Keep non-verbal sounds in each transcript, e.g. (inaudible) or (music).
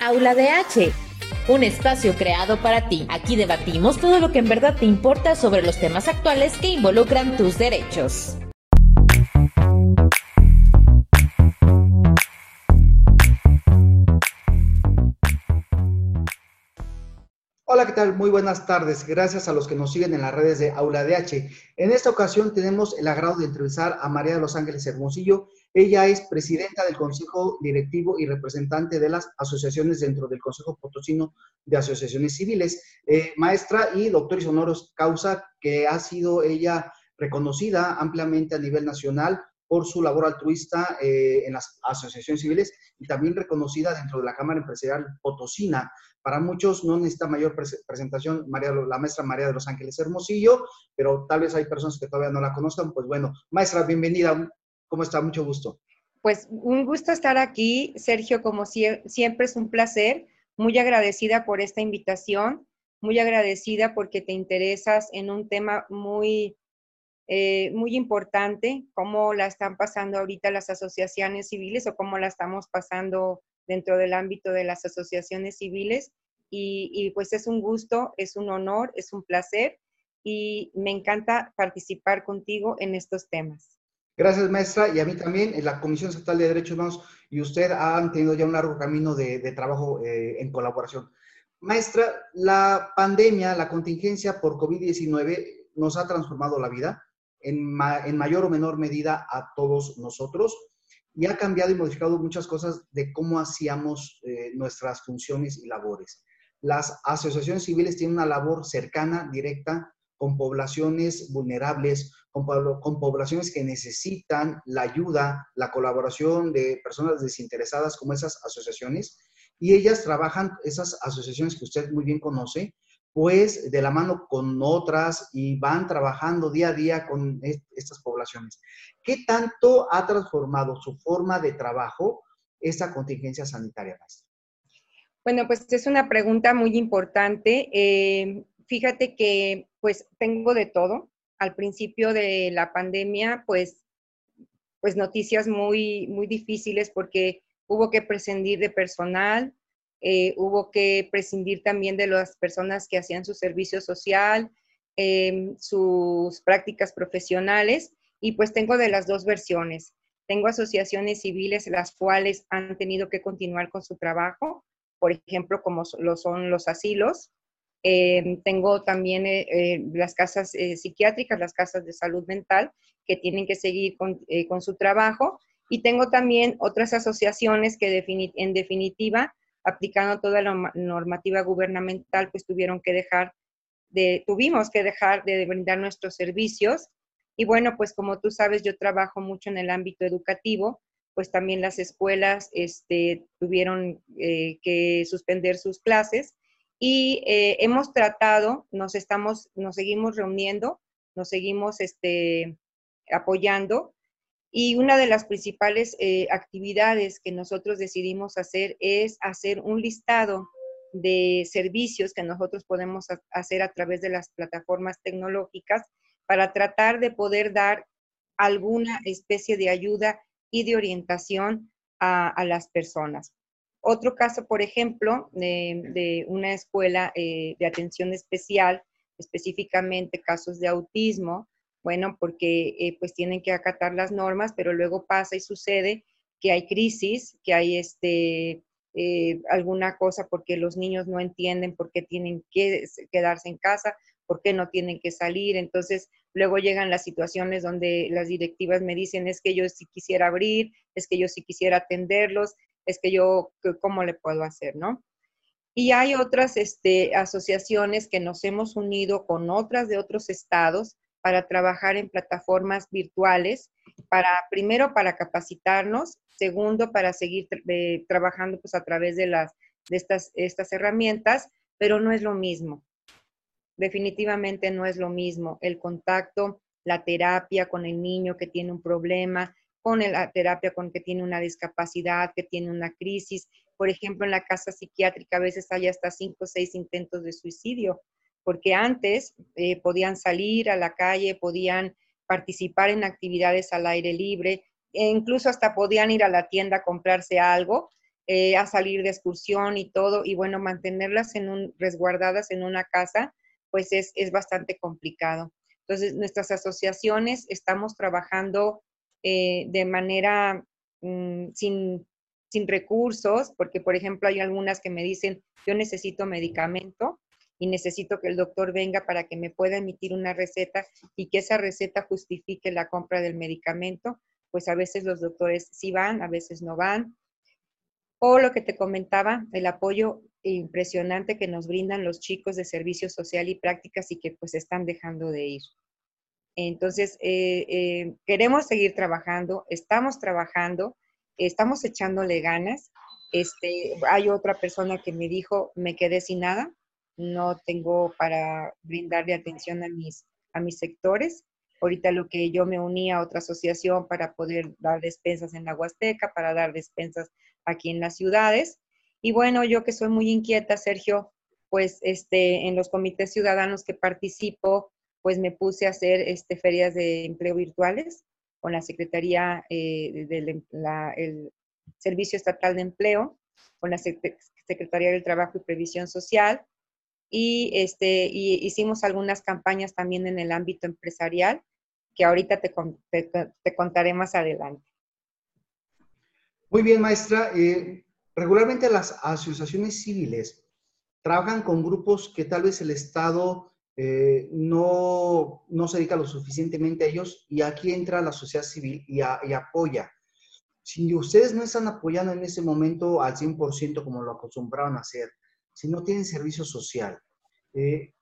Aula de H, un espacio creado para ti. Aquí debatimos todo lo que en verdad te importa sobre los temas actuales que involucran tus derechos. Hola, ¿qué tal? Muy buenas tardes. Gracias a los que nos siguen en las redes de Aula DH. En esta ocasión tenemos el agrado de entrevistar a María de los Ángeles Hermosillo, ella es presidenta del Consejo Directivo y representante de las asociaciones dentro del Consejo Potosino de Asociaciones Civiles, eh, maestra y doctor honoros causa que ha sido ella reconocida ampliamente a nivel nacional por su labor altruista eh, en las asociaciones civiles y también reconocida dentro de la Cámara Empresarial Potosina. Para muchos no necesita mayor presentación María, la maestra María de los Ángeles Hermosillo, pero tal vez hay personas que todavía no la conozcan. Pues bueno, maestra, bienvenida. ¿Cómo está? Mucho gusto. Pues un gusto estar aquí, Sergio, como siempre es un placer. Muy agradecida por esta invitación, muy agradecida porque te interesas en un tema muy, eh, muy importante, cómo la están pasando ahorita las asociaciones civiles o cómo la estamos pasando dentro del ámbito de las asociaciones civiles. Y, y pues es un gusto, es un honor, es un placer y me encanta participar contigo en estos temas. Gracias, maestra. Y a mí también, en la Comisión Estatal de Derechos Humanos y usted han tenido ya un largo camino de, trabajo eh, en colaboración. Maestra, la pandemia, la contingencia por COVID-19 nos ha transformado la vida en, mayor o menor medida a todos nosotros y ha cambiado y modificado muchas cosas de cómo hacíamos eh, nuestras funciones y labores. Las asociaciones civiles tienen una labor cercana, directa, con poblaciones vulnerables, con, poblaciones que necesitan la ayuda, la colaboración de personas desinteresadas como esas asociaciones. Y ellas trabajan, esas asociaciones que usted muy bien conoce, pues de la mano con otras y van trabajando día a día con estas poblaciones. ¿Qué tanto ha transformado su forma de trabajo esta contingencia sanitaria, maestra? Bueno, pues es una pregunta muy importante. Eh, fíjate que pues tengo de todo. Al principio de la pandemia, pues, pues noticias muy, muy difíciles porque hubo que prescindir de personal, eh, hubo que prescindir también de las personas que hacían su servicio social, em, sus prácticas profesionales, y pues tengo de las dos versiones. Tengo asociaciones civiles las cuales han tenido que continuar con su trabajo, por ejemplo, como lo son los asilos, eh, tengo también eh, eh, las casas psiquiátricas, las casas de salud mental, que tienen que seguir con, su trabajo. Y tengo también otras asociaciones que en definitiva, aplicando toda la normativa gubernamental, pues tuvieron que dejar de, tuvimos que dejar de brindar nuestros servicios. Y bueno, pues como tú sabes, yo trabajo mucho en el ámbito educativo, pues también las escuelas este, tuvieron que suspender sus clases y eh, hemos tratado, nos estamos, nos seguimos reuniendo, nos seguimos este, apoyando y una de las principales eh, actividades que nosotros decidimos hacer es hacer un listado de servicios que nosotros podemos hacer a través de las plataformas tecnológicas para tratar de poder dar alguna especie de ayuda y de orientación a las personas. Otro caso, por ejemplo, de, una escuela eh, de atención especial, específicamente casos de autismo, bueno, porque eh, pues tienen que acatar las normas, pero luego pasa y sucede que hay crisis, que hay este, eh, alguna cosa porque los niños no entienden por qué tienen que quedarse en casa, por qué no tienen que salir. Entonces, luego llegan las situaciones donde las directivas me dicen, es que yo sí quisiera abrir, es que yo sí quisiera atenderlos, es que yo, ¿cómo le puedo hacer, no? Y hay otras este, asociaciones que nos hemos unido con otras de otros estados para trabajar en plataformas virtuales, para primero para capacitarnos, segundo para seguir eh, trabajando pues a través de las de estas, estas herramientas, pero no es lo mismo. Definitivamente no es lo mismo el contacto, la terapia con el niño que tiene un problema, con la terapia con que tiene una discapacidad, que tiene una crisis. Por ejemplo, en la casa psiquiátrica a veces hay hasta cinco o seis intentos de suicidio, porque antes eh, podían salir a la calle, podían participar en actividades al aire libre, e incluso hasta podían ir a la tienda a comprarse algo, eh, a salir de excursión y todo, y bueno, mantenerlas resguardadas en una casa, pues es, es bastante complicado. Entonces, nuestras asociaciones estamos trabajando eh, de manera mm, sin, sin recursos, porque por ejemplo hay algunas que me dicen, yo necesito medicamento y necesito que el doctor venga para que me pueda emitir una receta y que esa receta justifique la compra del medicamento, pues a veces los doctores sí van, a veces no van. O lo que te comentaba, el apoyo impresionante que nos brindan los chicos de servicio social y prácticas y que pues están dejando de ir. Entonces, eh, eh, queremos seguir trabajando, estamos trabajando, estamos echándole ganas. Este, hay otra persona que me dijo, me quedé sin nada, no tengo para brindarle atención a mis, a mis sectores. Ahorita lo que yo me uní a otra asociación para poder dar despensas en la Huasteca, para dar despensas aquí en las ciudades. Y bueno, yo que soy muy inquieta, Sergio, pues este, en los comités ciudadanos que participo, pues me puse a hacer este, ferias de empleo virtuales con la Secretaría eh, del el Servicio Estatal de Empleo, con la Secretaría del Trabajo y Previsión Social, y, este, y hicimos algunas campañas también en el ámbito empresarial, que ahorita te, te, contaré más adelante. Muy bien, maestra. Eh, regularmente las asociaciones civiles trabajan con grupos que tal vez el Estado eh, no, no, se dedica lo suficientemente a ellos y aquí entra la sociedad civil y, apoya. Si ustedes no están apoyando en ese momento al 100% como lo acostumbraron a hacer, si no tienen servicio social, eh,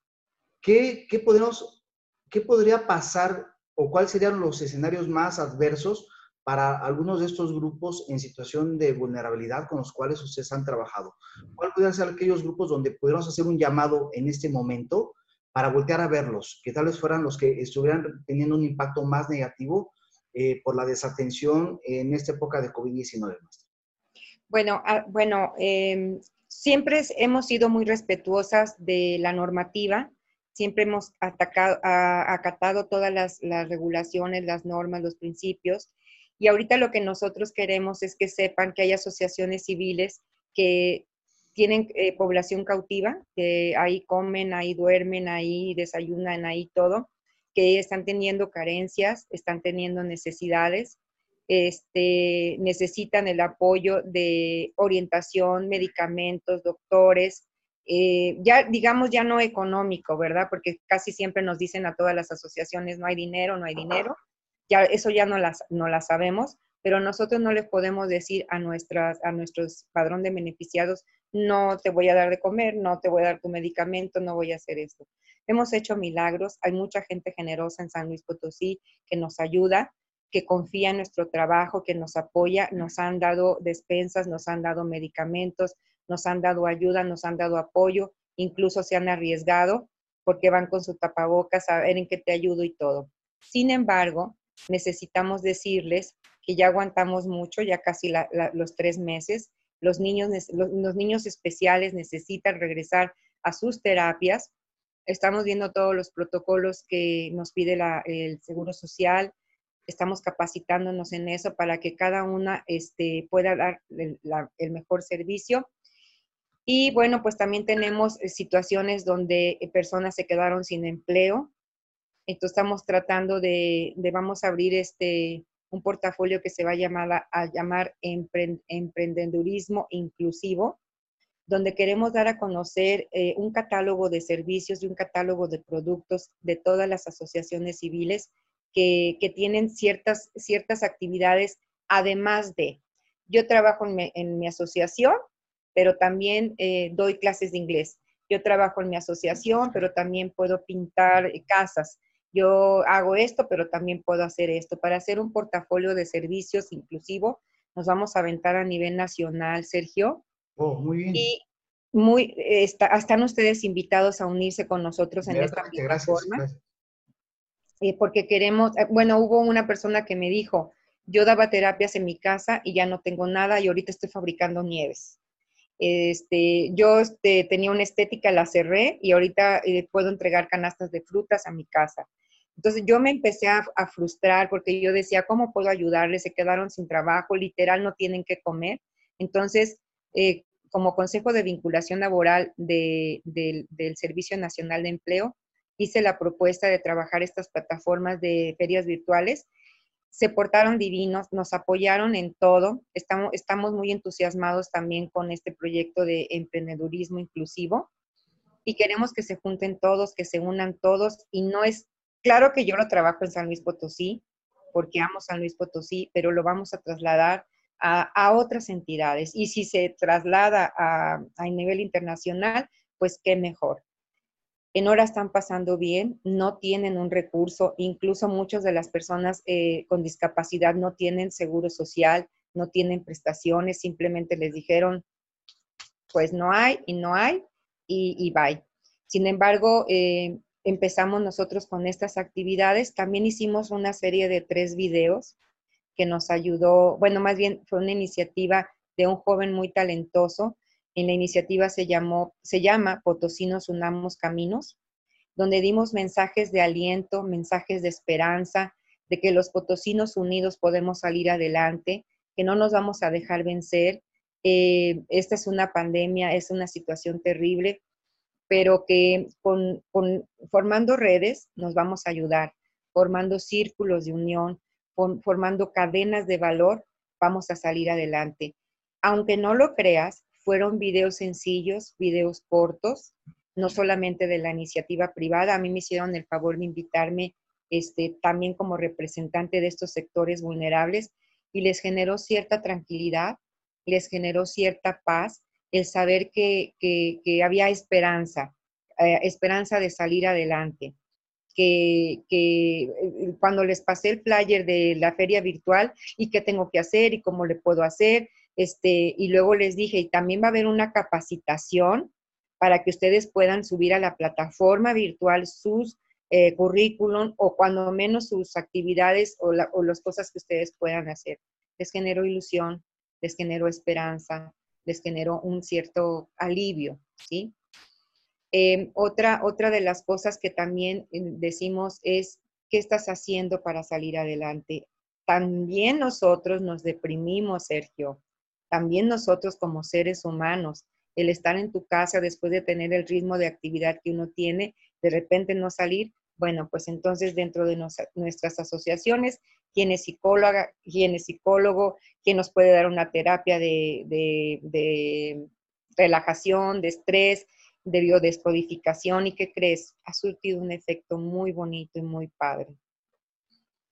¿qué, qué, podemos, ¿qué podría pasar o cuáles serían los escenarios más adversos para algunos de estos grupos en situación de vulnerabilidad con los cuales ustedes han trabajado? ¿Cuáles podrían ser aquellos grupos donde pudiéramos hacer un llamado en este momento para voltear a verlos, que tal vez fueran los que estuvieran teniendo un impacto más negativo eh, por la desatención en esta época de COVID-19. Bueno, ah, bueno em, siempre hemos sido muy respetuosas de la normativa, siempre hemos atacado, acatado todas las, las regulaciones, las normas, los principios. Y ahorita lo que nosotros queremos es que sepan que hay asociaciones civiles que tienen eh, población cautiva, que ahí comen, ahí duermen, ahí desayunan, ahí todo, que están teniendo carencias, están teniendo necesidades, este, necesitan el apoyo de orientación, medicamentos, doctores, eh, ya digamos ya no económico, ¿verdad? Porque casi siempre nos dicen a todas las asociaciones no hay dinero, no hay dinero, ya eso ya no las, no las sabemos, pero nosotros no les podemos decir a, nuestras, a nuestros padrón de beneficiados, no te voy a dar de comer, no te voy a dar tu medicamento, no voy a hacer esto. Hemos hecho milagros, hay mucha gente generosa en San Luis Potosí que nos ayuda, que confía en nuestro trabajo, que nos apoya, nos han dado despensas, nos han dado medicamentos, nos han dado ayuda, nos han dado apoyo, incluso se han arriesgado porque van con su tapabocas a ver en qué te ayudo y todo. Sin embargo, necesitamos decirles que ya aguantamos mucho, ya casi los tres meses, los niños, los, niños especiales necesitan regresar a sus terapias. Estamos viendo todos los protocolos que nos pide el Seguro Social. Estamos capacitándonos en eso para que cada una este, pueda dar el, mejor servicio. Y bueno, pues también tenemos eh, situaciones donde eh, personas se quedaron sin empleo. Entonces estamos tratando de, de vamos a abrir este, un portafolio que se va a llamar, a llamar Emprendedurismo Inclusivo, donde queremos dar a conocer eh, un catálogo de servicios y un catálogo de productos de todas las asociaciones civiles que, tienen ciertas, ciertas actividades, además de, yo trabajo en mi, asociación, pero también eh, doy clases de inglés. Yo trabajo en mi asociación, pero también puedo pintar eh, casas yo hago esto, pero también puedo hacer esto. Para hacer un portafolio de servicios inclusivo, nos vamos a aventar a nivel nacional, Sergio. Oh, muy bien. Y muy, están ustedes invitados a unirse con nosotros en esta plataforma. Gracias, eh, porque queremos, eh, bueno, hubo una persona que me dijo, yo daba terapias en mi casa y ya no tengo nada y ahorita estoy fabricando nieves. Este, yo este, tenía una estética, la cerré y ahorita eh, puedo entregar canastas de frutas a mi casa. Entonces yo me empecé a, frustrar porque yo decía, ¿cómo puedo ayudarles? Se quedaron sin trabajo, literal no tienen que comer. Entonces eh, como Consejo de Vinculación Laboral del Servicio Nacional de Empleo, hice la propuesta de trabajar estas plataformas de ferias virtuales. Se portaron divinos, nos apoyaron en todo. Estamos, estamos muy entusiasmados también con este proyecto de emprendedurismo inclusivo y queremos que se junten todos, que se unan todos. Y no es, claro que yo lo trabajo en San Luis Potosí, porque amo San Luis Potosí, pero lo vamos a trasladar a, otras entidades. Y si se traslada a, a nivel internacional, pues qué mejor en hora están pasando bien, no tienen un recurso, incluso muchas de las personas eh, con discapacidad no tienen seguro social, no tienen prestaciones, simplemente les dijeron, pues no hay y no hay y, y bye. Sin embargo, eh, empezamos nosotros con estas actividades. También hicimos una serie de tres videos que nos ayudó, bueno, más bien fue una iniciativa de un joven muy talentoso en la iniciativa se, llama Potosinos Unamos Caminos, donde dimos mensajes de aliento, mensajes de esperanza, de que los potosinos unidos podemos salir adelante, que no nos vamos a dejar vencer. Eh, esta es una pandemia, es una situación terrible, pero que con, formando redes nos vamos a ayudar, formando círculos de unión, formando cadenas de valor, vamos a salir adelante. Aunque no lo creas, fueron videos sencillos, videos cortos, no solamente de la iniciativa privada. A mí me hicieron el favor de invitarme este, también como representante de estos sectores vulnerables y les generó cierta tranquilidad, les generó cierta paz el saber que, había esperanza, eh, esperanza de salir adelante. Que, que, eh, cuando les pasé el flyer de la feria virtual y qué tengo que hacer y cómo le puedo hacer este, y luego les dije, y también va a haber una capacitación para que ustedes puedan subir a la plataforma virtual sus eh, currículum o cuando menos sus actividades o, las cosas que ustedes puedan hacer. Les generó ilusión, les generó esperanza, les generó un cierto alivio, ¿sí? Em, otra, otra de las cosas que también eh, decimos es, ¿qué estás haciendo para salir adelante? También nosotros nos deprimimos, Sergio también nosotros como seres humanos, el estar en tu casa después de tener el ritmo de actividad que uno tiene, de repente no salir, bueno, pues entonces dentro de nuestras asociaciones, quién es psicóloga, quién es psicólogo, quién nos puede dar una terapia de, de relajación, de estrés, de biodescodificación y qué crees, ha surtido un efecto muy bonito y muy padre.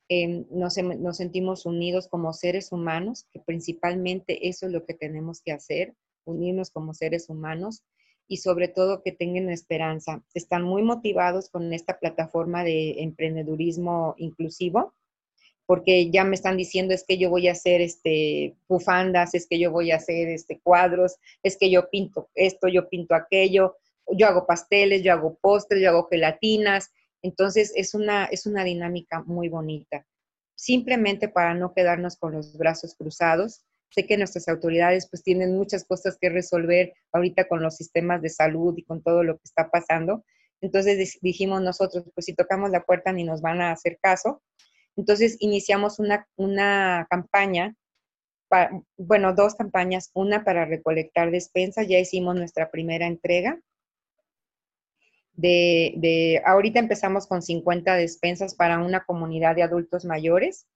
Em, nos, sentimos unidos como seres humanos, que principalmente eso es lo que tenemos que hacer, unirnos como seres humanos y sobre todo que tengan esperanza. Están muy motivados con esta plataforma de emprendedurismo inclusivo, porque ya me están diciendo es que yo voy a hacer este bufandas, es que yo voy a hacer este cuadros, es que yo pinto esto, yo pinto aquello, yo hago pasteles, yo hago postres, yo hago gelatinas, entonces, es una, es una dinámica muy bonita. Simplemente para no quedarnos con los brazos cruzados. Sé que nuestras autoridades pues tienen muchas cosas que resolver ahorita con los sistemas de salud y con todo lo que está pasando. Entonces dijimos nosotros, pues si tocamos la puerta ni nos van a hacer caso. Entonces iniciamos una, una campaña, bueno, dos campañas, una para recolectar despensas, ya hicimos nuestra primera entrega de, ahorita empezamos con 50 despensas para una comunidad de adultos mayores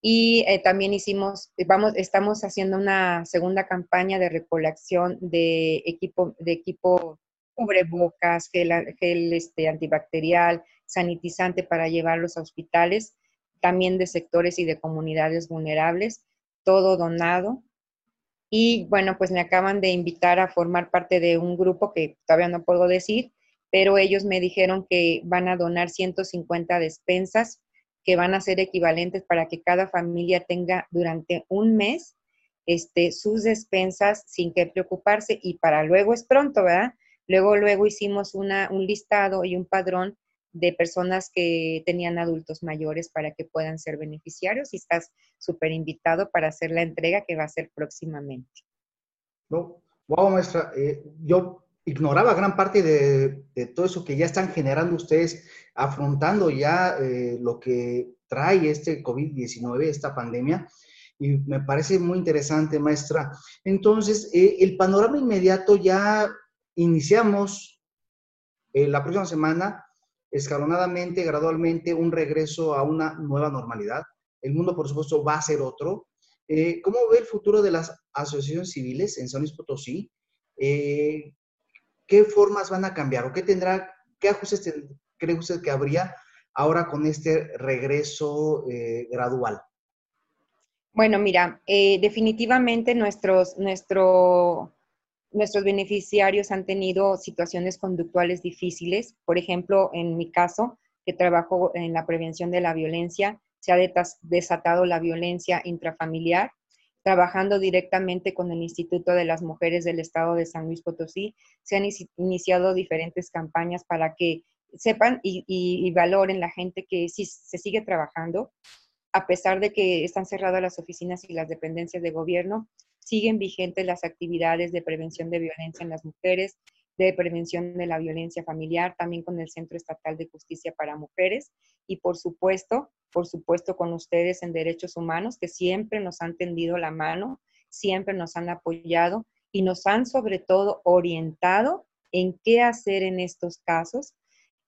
y eh, también hicimos, vamos, estamos haciendo una segunda campaña de recolección de equipo, de equipo cubrebocas, gel, gel este, antibacterial, sanitizante para llevarlos a hospitales, también de sectores y de comunidades vulnerables, todo donado. Y bueno, pues me acaban de invitar a formar parte de un grupo que todavía no puedo decir, pero ellos me dijeron que van a donar 150 despensas que van a ser equivalentes para que cada familia tenga durante un mes este, sus despensas sin que preocuparse y para luego es pronto, ¿verdad? Luego, luego hicimos una, un listado y un padrón de personas que tenían adultos mayores para que puedan ser beneficiarios y estás súper invitado para hacer la entrega que va a ser próximamente. No, wow, maestra, eh, yo ignoraba gran parte de, todo eso que ya están generando ustedes, afrontando ya eh, lo que trae este COVID-19, esta pandemia. y me parece muy interesante, maestra. Entonces, eh, el panorama inmediato ya iniciamos eh, la próxima semana, escalonadamente, gradualmente, un regreso a una nueva normalidad. El mundo, por supuesto, va a ser otro. Eh, ¿Cómo ve el futuro de las asociaciones civiles en San Luis Potosí? ¿Qué formas van a cambiar o qué tendrá, qué ajustes cree usted que habría ahora con este regreso gradual? Bueno, mira, eh, definitivamente nuestros, nuestros beneficiarios han tenido situaciones conductuales difíciles. Por ejemplo, en mi caso, que trabajo en la prevención de la violencia, se ha desatado la violencia intrafamiliar. Trabajando directamente con el Instituto de las Mujeres del Estado de San Luis Potosí, se han iniciado diferentes campañas para que sepan y, valoren la gente que sí se sigue trabajando, a pesar de que están cerradas las oficinas y las dependencias de gobierno, siguen vigentes las actividades de prevención de violencia en las mujeres, de prevención de la violencia familiar, también con el Centro Estatal de Justicia para Mujeres y por supuesto, por supuesto con ustedes en Derechos Humanos, que siempre nos han tendido la mano, siempre nos han apoyado y nos han sobre todo orientado en qué hacer en estos casos.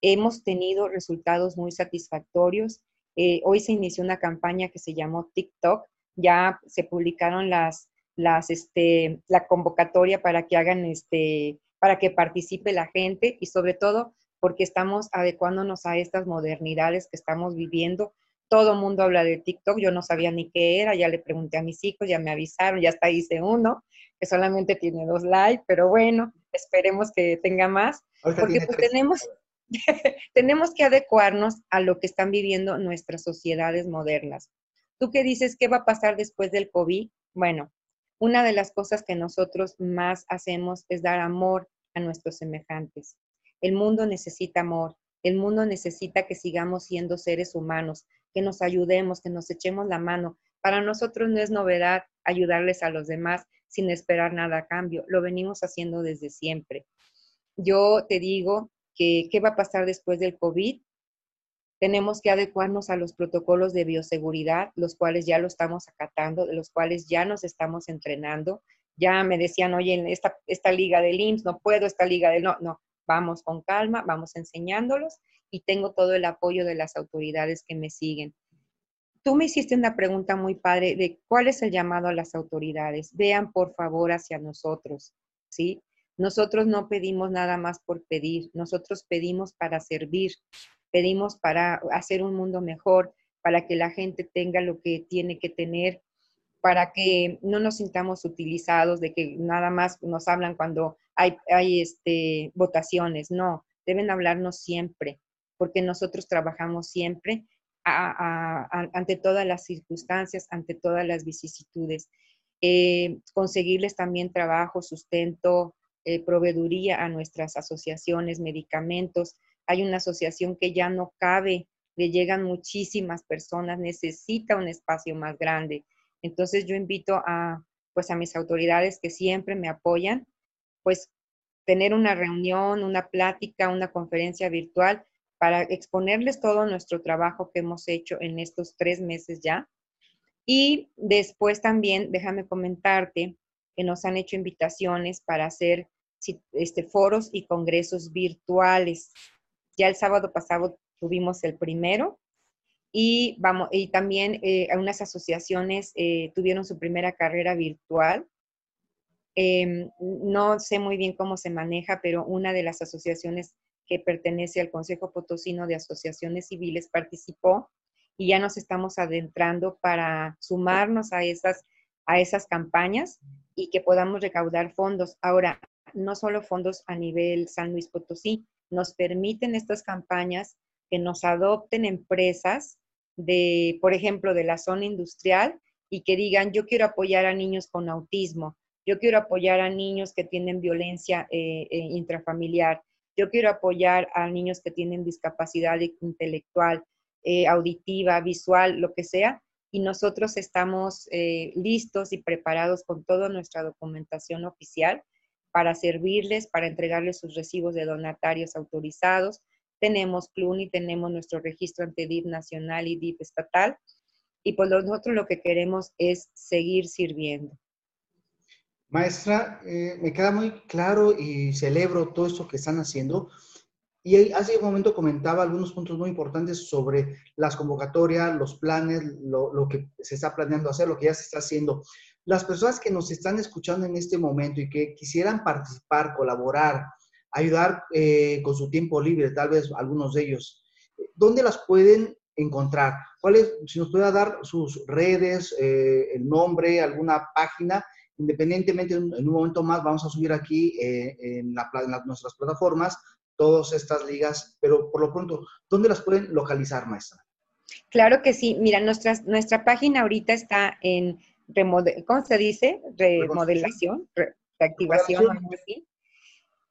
Hemos tenido resultados muy satisfactorios eh, hoy se inició una campaña que se llamó TikTok, ya se publicaron las, las, este, la convocatoria para que hagan, este, para que participe la gente y sobre todo porque estamos adecuándonos a estas modernidades que estamos viviendo. Todo el mundo habla de TikTok, yo no sabía ni qué era, ya le pregunté a mis hijos, ya me avisaron, ya hasta hice uno, que solamente tiene dos likes, pero bueno, esperemos que tenga más, porque pues tenemos, (laughs) tenemos que adecuarnos a lo que están viviendo nuestras sociedades modernas. ¿Tú qué dices? ¿Qué va a pasar después del COVID? Bueno, una de las cosas que nosotros más hacemos es dar amor a nuestros semejantes. El mundo necesita amor, el mundo necesita que sigamos siendo seres humanos, que nos ayudemos, que nos echemos la mano. Para nosotros no es novedad ayudarles a los demás sin esperar nada a cambio, lo venimos haciendo desde siempre. Yo te digo qué va a pasar después del COVID. Tenemos que adecuarnos a los protocolos de bioseguridad, los cuales ya lo estamos acatando, los cuales ya nos estamos entrenando. Ya me decían, oye, en esta, esta liga del IMSS no puedo, esta liga del no, no, vamos con calma, vamos enseñándolos y tengo todo el apoyo de las autoridades que me siguen. Tú me hiciste una pregunta muy padre de cuál es el llamado a las autoridades. Vean por favor hacia nosotros, ¿sí? Nosotros no pedimos nada más por pedir, nosotros pedimos para servir, pedimos para hacer un mundo mejor, para que la gente tenga lo que tiene que tener, para que no nos sintamos utilizados, de que nada más nos hablan cuando hay, hay este, votaciones, no, deben hablarnos siempre, porque nosotros trabajamos siempre ante todas las circunstancias, ante todas las vicisitudes. Eh, conseguirles también trabajo, sustento, eh, proveeduría a nuestras asociaciones, medicamentos. Hay una asociación que ya no cabe, le llegan muchísimas personas, necesita un espacio más grande. Entonces yo invito a, pues a mis autoridades que siempre me apoyan, pues tener una reunión, una plática, una conferencia virtual para exponerles todo nuestro trabajo que hemos hecho en estos tres meses ya. Y después también, déjame comentarte que nos han hecho invitaciones para hacer este, foros y congresos virtuales. Ya el sábado pasado tuvimos el primero y, vamos, y también eh, algunas asociaciones eh, tuvieron su primera carrera virtual. Em, no sé muy bien cómo se maneja, pero una de las asociaciones que pertenece al Consejo Potosino de Asociaciones Civiles participó y ya nos estamos adentrando para sumarnos a esas, a esas campañas y que podamos recaudar fondos. Ahora, no solo fondos a nivel San Luis Potosí, nos permiten estas campañas que nos adopten empresas de, por ejemplo, de la zona industrial y que digan, yo quiero apoyar a niños con autismo, yo quiero apoyar a niños que tienen violencia eh, eh, intrafamiliar, yo quiero apoyar a niños que tienen discapacidad intelectual, eh, auditiva, visual, lo que sea, y nosotros estamos listos y preparados con toda nuestra documentación oficial para servirles, para entregarles sus recibos de donatarios autorizados. Tenemos CLUNY, tenemos nuestro registro ante DIP nacional y DIP estatal. y pues nosotros lo que queremos es seguir sirviendo. Maestra, eh, me queda muy claro y celebro todo esto que están haciendo. Y hace un momento comentaba algunos puntos muy importantes sobre las convocatorias, los planes, lo, lo, que se está planeando hacer, lo que ya se está haciendo. Las personas que nos están escuchando en este momento y que quisieran participar, colaborar, ayudar eh, con su tiempo libre, tal vez algunos de ellos, ¿dónde las pueden encontrar? ¿Cuáles, si nos puede dar sus redes, eh, el nombre, alguna página? Independientemente, en un momento más vamos a subir aquí eh, en, nuestras plataformas todas estas ligas, pero por lo pronto, ¿dónde las pueden localizar, maestra? Claro que sí. Mira, nuestra, nuestra página ahorita está en remodel, ¿cómo se dice? Remodelación, reactivación, así.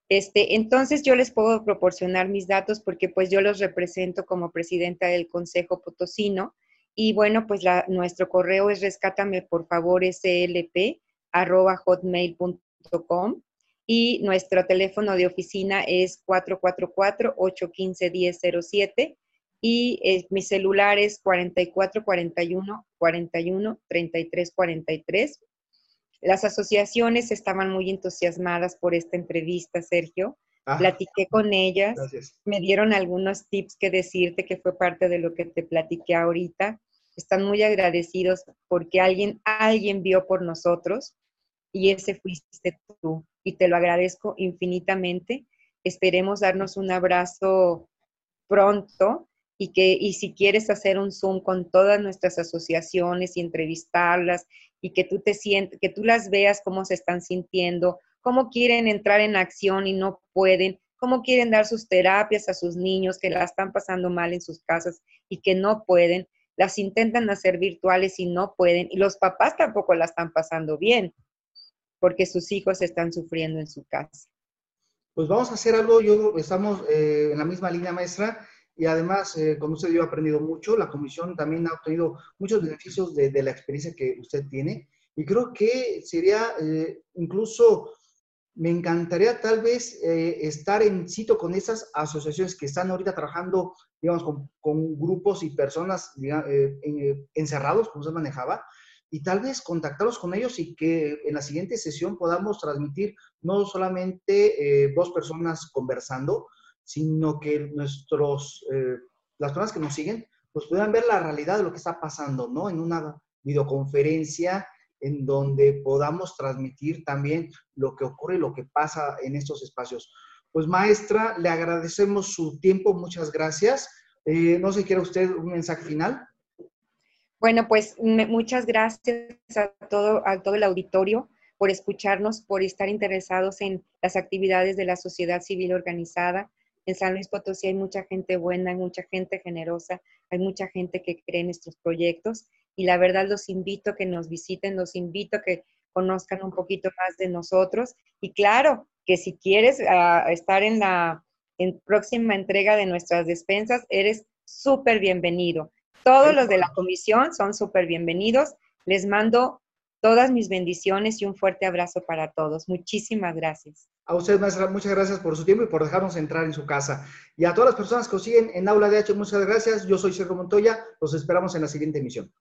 Este, entonces yo les puedo proporcionar mis datos porque pues yo los represento como presidenta del Consejo Potosino y bueno, pues la, nuestro correo es rescátame por favor slp arroba hotmail.com y nuestro teléfono de oficina es 444-815-1007 y eh, mi celular es 4441 41 33 43 las asociaciones estaban muy entusiasmadas por esta entrevista, Sergio. Ah. platiqué con ellas, me dieron algunos tips que decirte que fue parte de lo que te platiqué ahorita. Están muy agradecidos porque alguien, alguien vio por nosotros y ese fuiste tú. Y te lo agradezco infinitamente. Esperemos darnos un abrazo pronto y que y si quieres hacer un Zoom con todas nuestras asociaciones y entrevistarlas y que tú te sientes, que tú las veas cómo se están sintiendo, cómo quieren entrar en acción y no pueden, cómo quieren dar sus terapias a sus niños que la están pasando mal en sus casas y que no pueden, las intentan hacer virtuales y no pueden, y los papás tampoco la están pasando bien porque sus hijos están sufriendo en su casa. Pues vamos a hacer algo, yo estamos eh, en la misma línea maestra y además, eh, usted yo he aprendido mucho, la comisión también ha obtenido muchos beneficios de, la experiencia que usted tiene y creo que sería eh, incluso, me encantaría tal vez eh, estar en sitio con esas asociaciones que están ahorita trabajando, digamos, con, grupos y personas encerrados, como se manejaba, y tal vez contactarlos con ellos y que en la siguiente sesión podamos transmitir no solamente dos personas conversando, sino que nuestros, eh, las personas que nos siguen, pues puedan ver la realidad de lo que está pasando, ¿no? En una videoconferencia en donde podamos transmitir también lo que ocurre y lo que pasa en estos espacios. Pues maestra, le agradecemos su tiempo, muchas gracias. Eh, no sé, ¿quiere usted un mensaje final? Bueno, pues muchas gracias a todo, a todo el auditorio por escucharnos, por estar interesados en las actividades de la sociedad civil organizada. En San Luis Potosí hay mucha gente buena, hay mucha gente generosa, hay mucha gente que cree en nuestros proyectos y la verdad los invito a que nos visiten, los invito a que conozcan un poquito más de nosotros y claro, que si quieres ah, estar en la próxima entrega de nuestras despensas, eres súper bienvenido. Todos los de la comisión son súper bienvenidos. Les mando todas mis bendiciones y un fuerte abrazo para todos. Muchísimas gracias. A usted, maestra, muchas gracias por su tiempo y por dejarnos entrar en su casa. Y a todas las personas que nos siguen en Aula DH, muchas gracias. Yo soy Sergio Montoya. Los esperamos en la siguiente emisión.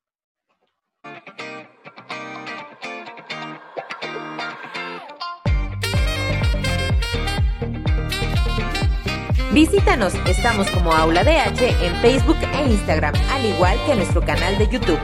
Visítanos, estamos como Aula DH en Facebook e Instagram, al igual que en nuestro canal de YouTube.